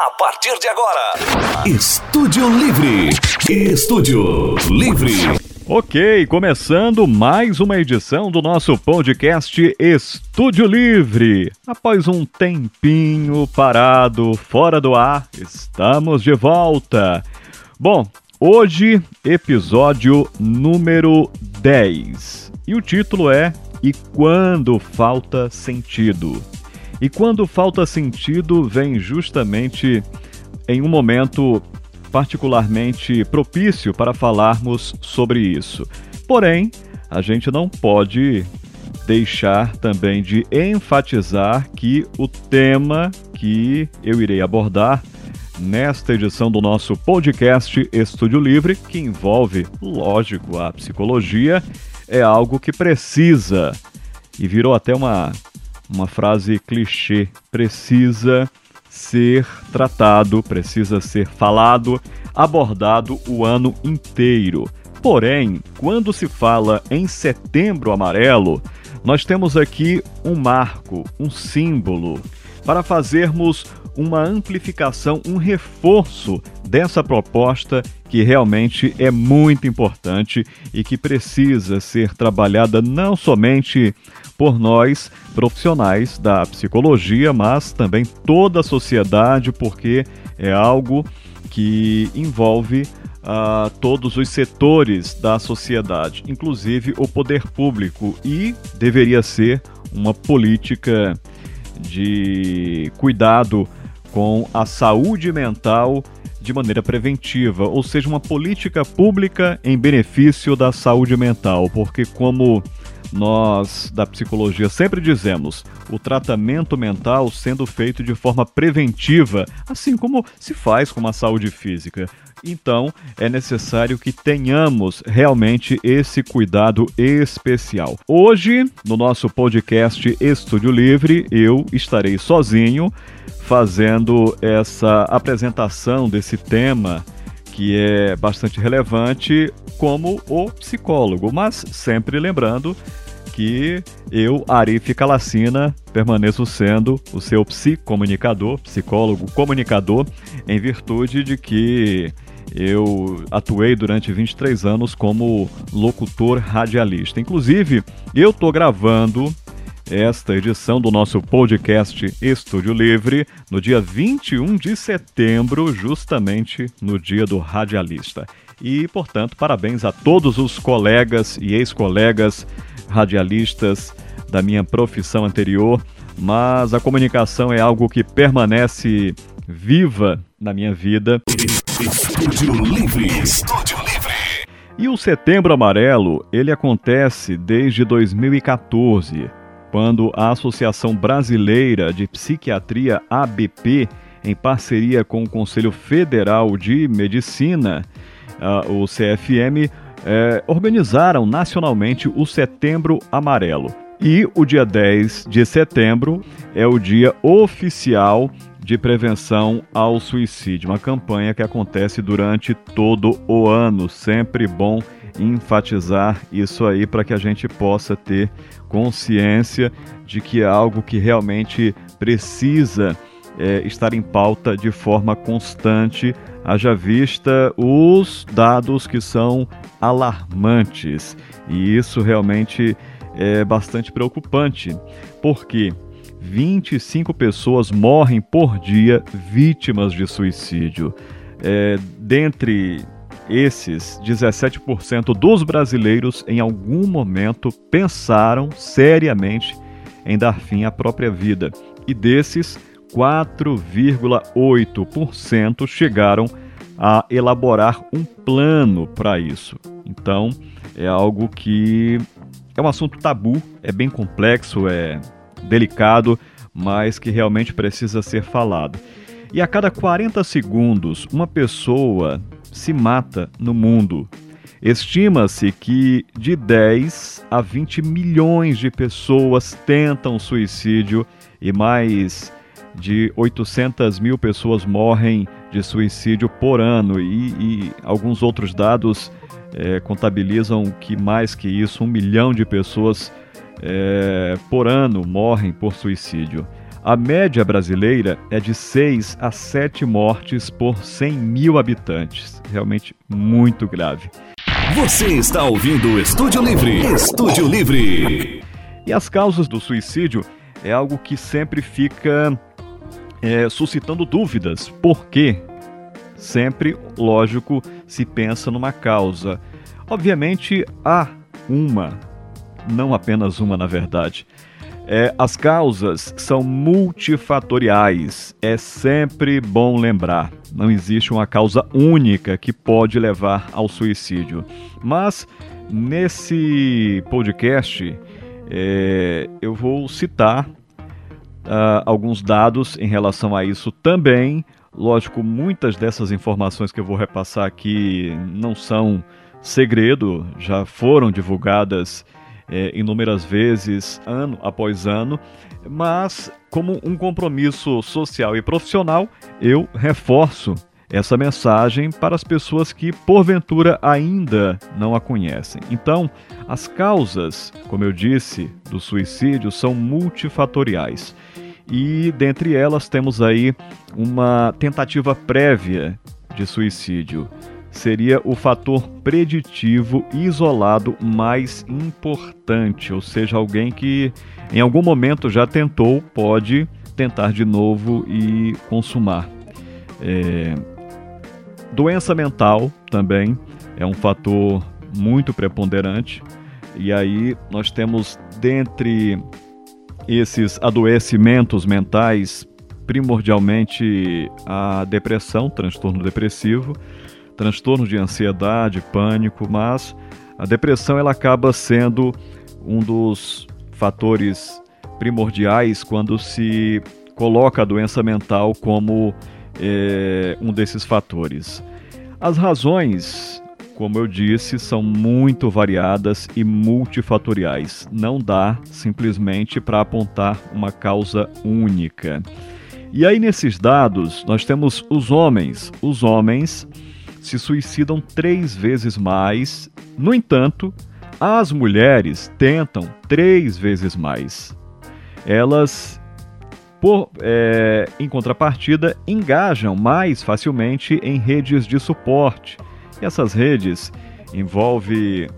A partir de agora, Estúdio Livre. Estúdio Livre. Ok, começando mais uma edição do nosso podcast Estúdio Livre. Após um tempinho parado fora do ar, estamos de volta. Bom, hoje, episódio número 10. E o título é E quando falta sentido? E quando falta sentido vem justamente em um momento particularmente propício para falarmos sobre isso. Porém, a gente não pode deixar também de enfatizar que o tema que eu irei abordar nesta edição do nosso podcast Estúdio Livre, que envolve, lógico, a psicologia, é algo que precisa, e virou até uma, uma frase clichê, precisa ser tratado, precisa ser falado, abordado o ano inteiro. Porém, quando se fala em Setembro Amarelo, nós temos aqui um marco, um símbolo, para fazermos uma amplificação, um reforço dessa proposta que realmente é muito importante e que precisa ser trabalhada não somente por nós, profissionais da psicologia, mas também toda a sociedade, porque é algo que envolve uh, todos os setores da sociedade, inclusive o poder público, e deveria ser uma política de cuidado com a saúde mental de maneira preventiva, ou seja, uma política pública em benefício da saúde mental, porque como nós da psicologia sempre dizemos, o tratamento mental sendo feito de forma preventiva, assim como se faz com a saúde física. Então, é necessário que tenhamos realmente esse cuidado especial. Hoje, no nosso podcast Estúdio Livre, eu estarei sozinho fazendo essa apresentação desse tema que é bastante relevante como o psicólogo, mas sempre lembrando que eu, Arif Calacina, permaneço sendo o seu psicomunicador, psicólogo comunicador, em virtude de que eu atuei durante 23 anos como locutor radialista. Inclusive, eu estou gravando esta edição do nosso podcast Estúdio Livre no dia 21 de setembro, justamente no dia do radialista. E, portanto, parabéns a todos os colegas e ex-colegas radialistas da minha profissão anterior, mas a comunicação é algo que permanece viva na minha vida. Estúdio Livre. Estúdio Livre. E o Setembro Amarelo, ele acontece desde 2014 quando a Associação Brasileira de Psiquiatria ABP, em parceria com o Conselho Federal de Medicina, uh, o CFM, eh, organizaram nacionalmente o Setembro Amarelo. E o dia 10 de setembro é o dia oficial de prevenção ao suicídio, uma campanha que acontece durante todo o ano. Sempre bom enfatizar isso aí para que a gente possa ter consciência de que é algo que realmente precisa é, estar em pauta de forma constante, haja vista os dados que são alarmantes. E isso realmente é bastante preocupante, porque 25 pessoas morrem por dia vítimas de suicídio. É, dentre esses 17% dos brasileiros em algum momento pensaram seriamente em dar fim à própria vida, e desses, 4,8% chegaram a elaborar um plano para isso. Então, é algo que é um assunto tabu, é bem complexo, é delicado, mas que realmente precisa ser falado. E a cada 40 segundos, uma pessoa se mata no mundo. Estima-se que de 10 a 20 milhões de pessoas tentam suicídio e mais de 800 mil pessoas morrem de suicídio por ano. E, e alguns outros dados é, contabilizam que mais que isso, um milhão de pessoas é, por ano morrem por suicídio. A média brasileira é de 6 a 7 mortes por 100 mil habitantes. Realmente muito grave. Você está ouvindo o Estúdio Livre. Estúdio Livre. E as causas do suicídio é algo que sempre fica é, suscitando dúvidas. Por quê? Sempre, lógico, se pensa numa causa. Obviamente, há uma, não apenas uma, na verdade. É, as causas são multifatoriais, é sempre bom lembrar. Não existe uma causa única que pode levar ao suicídio. Mas nesse podcast é, eu vou citar uh, alguns dados em relação a isso também. Lógico, muitas dessas informações que eu vou repassar aqui não são segredo, já foram divulgadas é, inúmeras vezes, ano após ano, mas como um compromisso social e profissional, eu reforço essa mensagem para as pessoas que porventura ainda não a conhecem. Então, as causas, como eu disse, do suicídio são multifatoriais. E dentre elas temos aí uma tentativa prévia de suicídio seria o fator preditivo isolado mais importante, ou seja, alguém que em algum momento já tentou, pode tentar de novo e consumar. É... Doença mental também é um fator muito preponderante, e aí nós temos dentre esses adoecimentos mentais, primordialmente a depressão, transtorno depressivo transtorno de ansiedade, pânico, mas a depressão ela acaba sendo um dos fatores primordiais quando se coloca a doença mental como é, um desses fatores. As razões, como eu disse, são muito variadas e multifatoriais. Não dá simplesmente para apontar uma causa única. E aí, nesses dados, nós temos os homens. Os homens se suicidam três vezes mais. No entanto, as mulheres tentam três vezes mais. Elas, por, é, em contrapartida, engajam mais facilmente em redes de suporte. E essas redes envolvem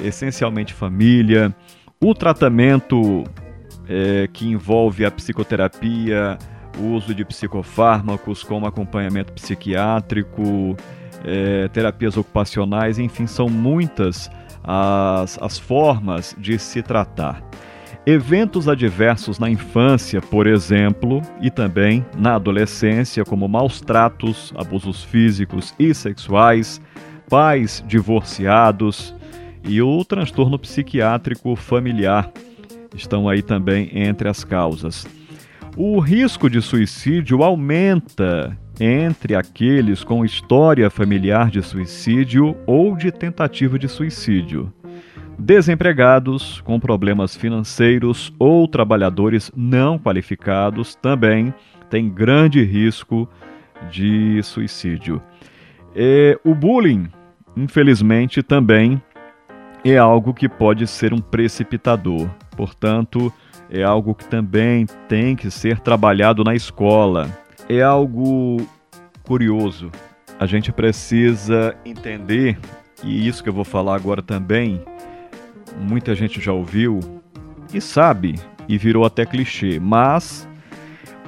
essencialmente família, o tratamento é, que envolve a psicoterapia, o uso de psicofármacos como acompanhamento psiquiátrico, é, terapias ocupacionais, enfim, são muitas as, as formas de se tratar. Eventos adversos na infância, por exemplo, e também na adolescência, como maus tratos, abusos físicos e sexuais, pais divorciados e o transtorno psiquiátrico familiar estão aí também entre as causas. O risco de suicídio aumenta entre aqueles com história familiar de suicídio ou de tentativa de suicídio, desempregados com problemas financeiros ou trabalhadores não qualificados também têm grande risco de suicídio. E o bullying, infelizmente, também é algo que pode ser um precipitador. Portanto, é algo que também tem que ser trabalhado na escola é algo curioso. A gente precisa entender, e isso que eu vou falar agora também, muita gente já ouviu e sabe, e virou até clichê, mas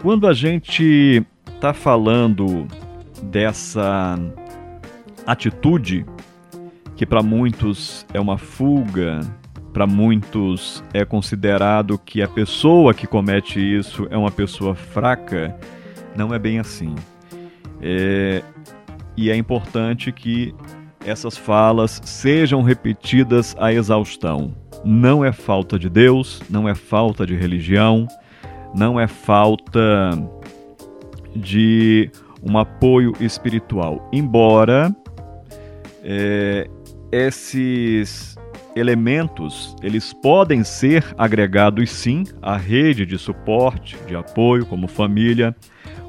quando a gente está falando dessa atitude, que para muitos é uma fuga, para muitos é considerado que a pessoa que comete isso é uma pessoa fraca, não é bem assim. É, e é importante que essas falas sejam repetidas à exaustão. Não é falta de Deus, não é falta de religião, não é falta de um apoio espiritual. Embora é, esses elementos eles podem ser agregados sim à rede de suporte, de apoio, como família,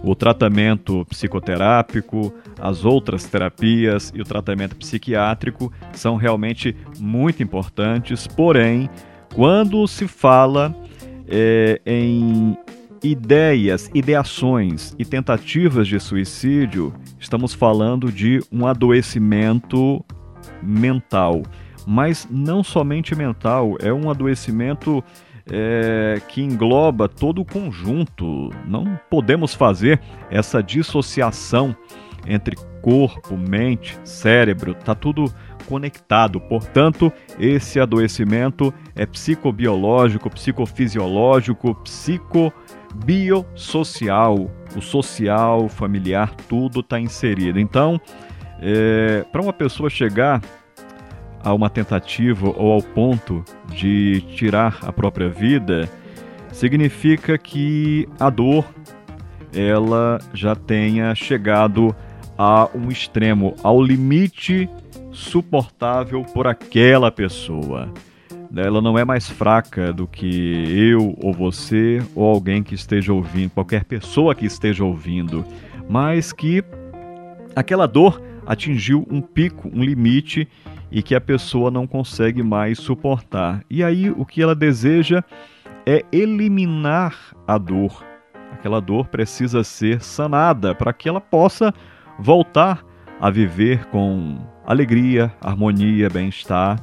o tratamento psicoterápico, as outras terapias e o tratamento psiquiátrico são realmente muito importantes, porém, quando se fala é, em ideias, ideações e tentativas de suicídio, estamos falando de um adoecimento mental. Mas não somente mental, é um adoecimento é, que engloba todo o conjunto. Não podemos fazer essa dissociação entre corpo, mente, cérebro, está tudo conectado. Portanto, esse adoecimento é psicobiológico, psicofisiológico, psicobiosocial. O social, familiar, tudo está inserido. Então, é, para uma pessoa chegar a uma tentativa ou ao ponto de tirar a própria vida, significa que a dor ela já tenha chegado a um extremo, ao limite suportável por aquela pessoa. Ela não é mais fraca do que eu ou você ou alguém que esteja ouvindo, qualquer pessoa que esteja ouvindo, mas que aquela dor atingiu um pico, um limite e que a pessoa não consegue mais suportar. E aí o que ela deseja é eliminar a dor. Aquela dor precisa ser sanada para que ela possa voltar a viver com alegria, harmonia, bem-estar.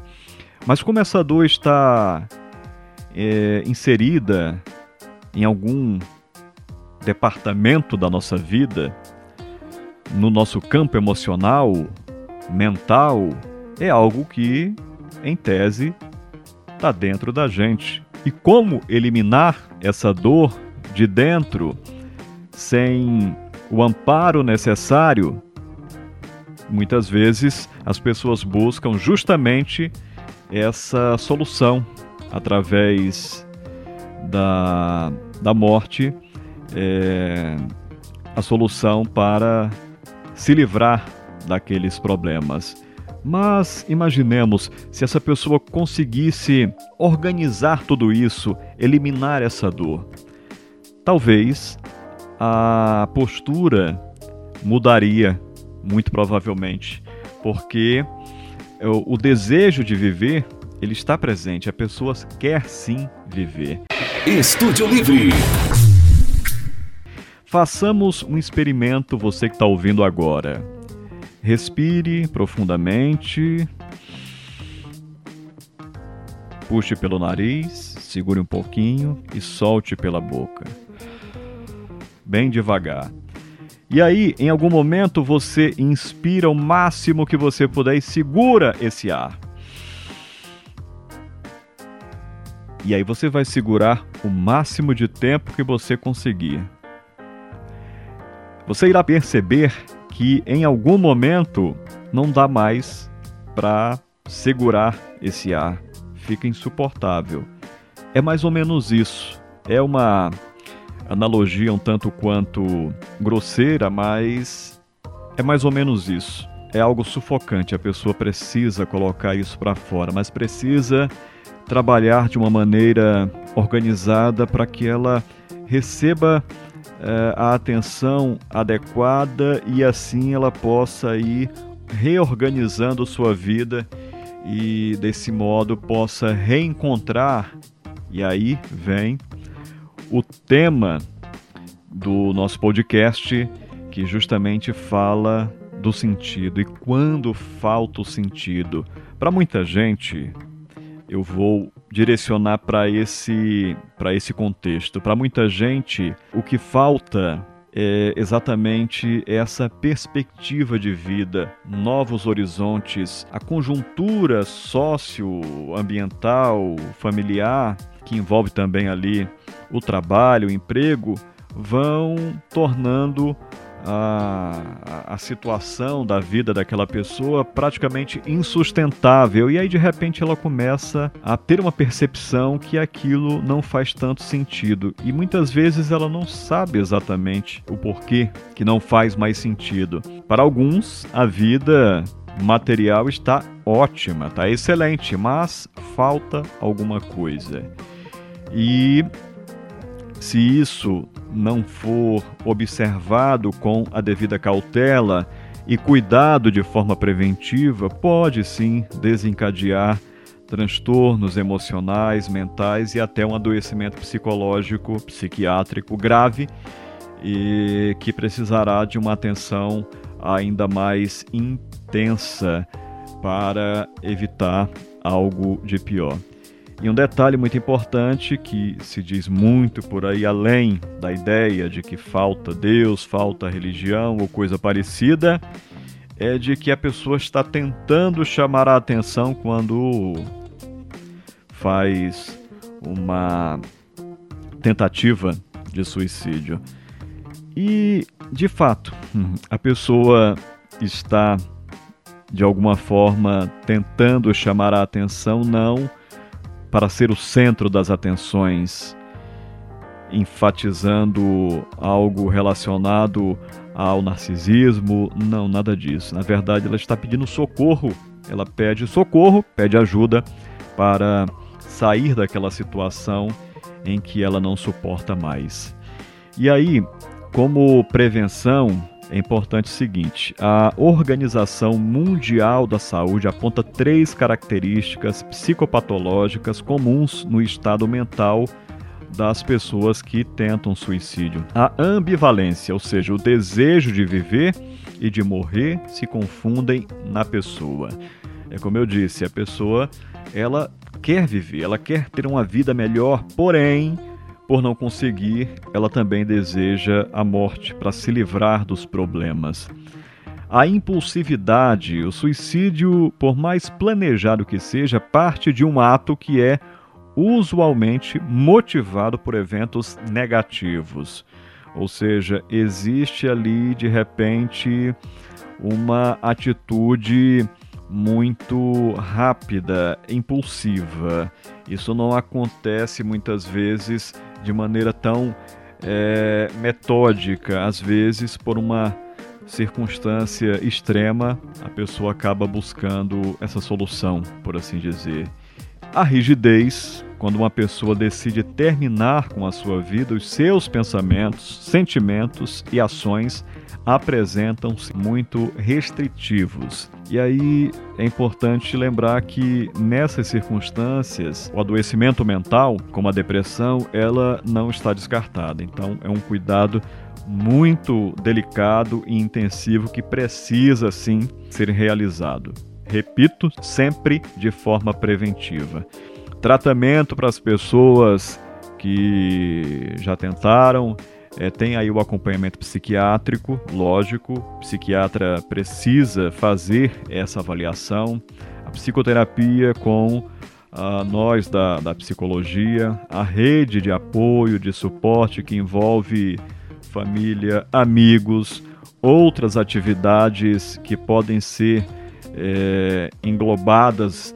Mas como essa dor está é, inserida em algum departamento da nossa vida, no nosso campo emocional, mental, é algo que, em tese, está dentro da gente. E como eliminar essa dor de dentro sem o amparo necessário? Muitas vezes as pessoas buscam justamente essa solução através da, da morte, é, a solução para se livrar daqueles problemas. Mas imaginemos se essa pessoa conseguisse organizar tudo isso, eliminar essa dor. Talvez a postura mudaria, muito provavelmente, porque o desejo de viver ele está presente, a pessoa quer sim viver. Estúdio Livre. Façamos um experimento, você que está ouvindo agora. Respire profundamente. Puxe pelo nariz, segure um pouquinho e solte pela boca. Bem devagar. E aí, em algum momento, você inspira o máximo que você puder e segura esse ar. E aí você vai segurar o máximo de tempo que você conseguir. Você irá perceber que em algum momento não dá mais para segurar esse ar, fica insuportável. É mais ou menos isso. É uma analogia um tanto quanto grosseira, mas é mais ou menos isso. É algo sufocante, a pessoa precisa colocar isso para fora, mas precisa trabalhar de uma maneira organizada para que ela receba a atenção adequada e assim ela possa ir reorganizando sua vida e desse modo possa reencontrar. E aí vem o tema do nosso podcast que justamente fala do sentido e quando falta o sentido. Para muita gente, eu vou direcionar para esse, esse contexto. Para muita gente, o que falta é exatamente essa perspectiva de vida, novos horizontes, a conjuntura socioambiental, familiar, que envolve também ali o trabalho, o emprego, vão tornando a, a, situação da vida daquela pessoa praticamente insustentável. E aí, de repente, ela começa a ter uma percepção que aquilo não faz tanto sentido. E muitas vezes ela não sabe exatamente o porquê que não faz mais sentido. Para alguns, a vida material está ótima, está excelente, mas falta alguma coisa. E se isso não for observado com a devida cautela e cuidado de forma preventiva, pode sim desencadear transtornos emocionais, mentais e até um adoecimento psicológico, psiquiátrico grave e que precisará de uma atenção ainda mais intensa para evitar algo de pior. E um detalhe muito importante que se diz muito por aí, além da ideia de que falta Deus, falta religião ou coisa parecida, é de que a pessoa está tentando chamar a atenção quando faz uma tentativa de suicídio. E, de fato, a pessoa está de alguma forma tentando chamar a atenção não para ser o centro das atenções, enfatizando algo relacionado ao narcisismo, não, nada disso. Na verdade, ela está pedindo socorro, ela pede socorro, pede ajuda para sair daquela situação em que ela não suporta mais. E aí, como prevenção, é importante o seguinte: a Organização Mundial da Saúde aponta três características psicopatológicas comuns no estado mental das pessoas que tentam suicídio. A ambivalência, ou seja, o desejo de viver e de morrer, se confundem na pessoa. É como eu disse, a pessoa ela quer viver, ela quer ter uma vida melhor, porém por não conseguir, ela também deseja a morte para se livrar dos problemas. A impulsividade, o suicídio, por mais planejado que seja, parte de um ato que é usualmente motivado por eventos negativos. Ou seja, existe ali de repente uma atitude muito rápida, impulsiva. Isso não acontece muitas vezes de maneira tão é, metódica. Às vezes, por uma circunstância extrema, a pessoa acaba buscando essa solução, por assim dizer. A rigidez, quando uma pessoa decide terminar com a sua vida, os seus pensamentos, sentimentos e ações apresentam-se muito restritivos. E aí é importante lembrar que nessas circunstâncias, o adoecimento mental, como a depressão, ela não está descartada. Então é um cuidado muito delicado e intensivo que precisa sim ser realizado. Repito, sempre de forma preventiva. Tratamento para as pessoas que já tentaram é, tem aí o acompanhamento psiquiátrico, lógico, o psiquiatra precisa fazer essa avaliação, a psicoterapia com uh, nós da, da psicologia, a rede de apoio, de suporte que envolve família, amigos, outras atividades que podem ser é, englobadas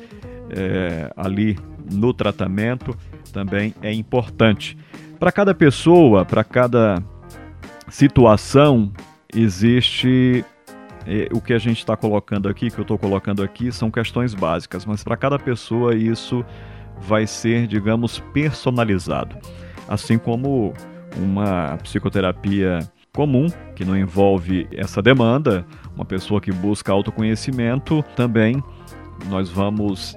é, ali no tratamento também é importante. Para cada pessoa, para cada situação, existe é, o que a gente está colocando aqui, que eu estou colocando aqui, são questões básicas, mas para cada pessoa isso vai ser, digamos, personalizado. Assim como uma psicoterapia comum, que não envolve essa demanda, uma pessoa que busca autoconhecimento, também nós vamos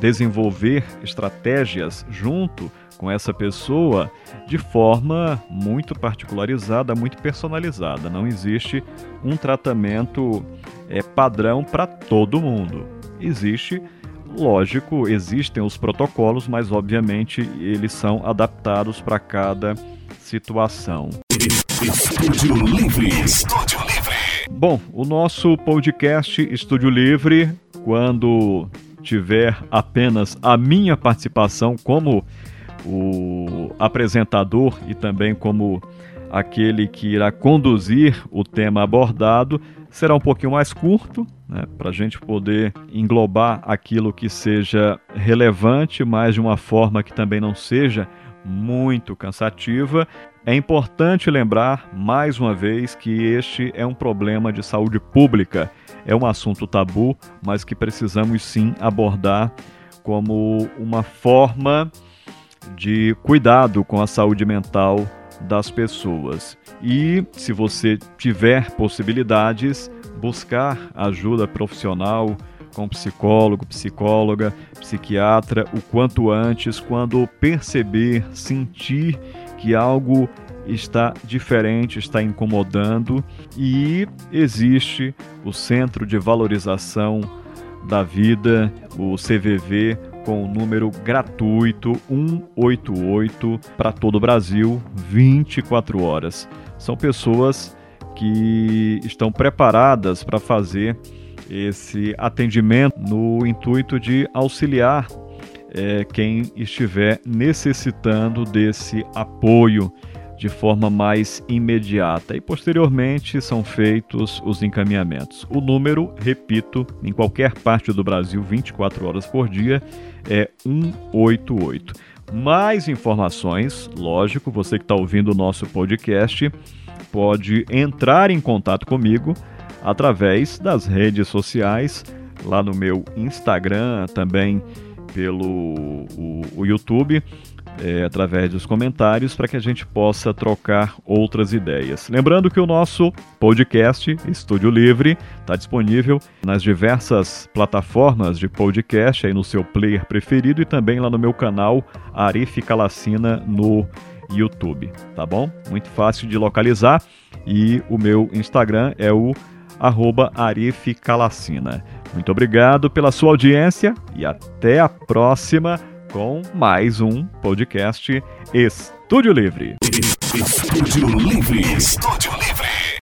desenvolver estratégias junto com essa pessoa de forma muito particularizada, muito personalizada. Não existe um tratamento é, padrão para todo mundo. Existe, lógico, existem os protocolos, mas obviamente eles são adaptados para cada situação. Estúdio Livre. Estúdio Livre. Bom, o nosso podcast Estúdio Livre, quando tiver apenas a minha participação como o apresentador e também como aquele que irá conduzir o tema abordado, será um pouquinho mais curto, né, para a gente poder englobar aquilo que seja relevante, mas de uma forma que também não seja muito cansativa. É importante lembrar, mais uma vez, que este é um problema de saúde pública. É um assunto tabu, mas que precisamos sim abordar como uma forma de cuidado com a saúde mental das pessoas. E, se você tiver possibilidades, buscar ajuda profissional com psicólogo, psicóloga, psiquiatra o quanto antes, quando perceber, sentir que algo está diferente, está incomodando e existe o Centro de Valorização da Vida, o CVV, com o número gratuito 188 para todo o Brasil, 24 horas. São pessoas que estão preparadas para fazer esse atendimento no intuito de auxiliar é, quem estiver necessitando desse apoio de forma mais imediata e posteriormente são feitos os encaminhamentos. O número, repito, em qualquer parte do Brasil, 24 horas por dia, é 188. Mais informações, lógico, você que está ouvindo o nosso podcast pode entrar em contato comigo através das redes sociais, lá no meu Instagram, também pelo o, o YouTube é, através dos comentários para que a gente possa trocar outras ideias. Lembrando que o nosso podcast Estúdio Livre está disponível nas diversas plataformas de podcast aí no seu player preferido e também lá no meu canal Arif Calacina no YouTube, tá bom? Muito fácil de localizar e o meu Instagram é o arroba Arif Calacina. Muito obrigado pela sua audiência e até a próxima com mais um podcast Estúdio Livre. Estúdio Livre. Estúdio Livre.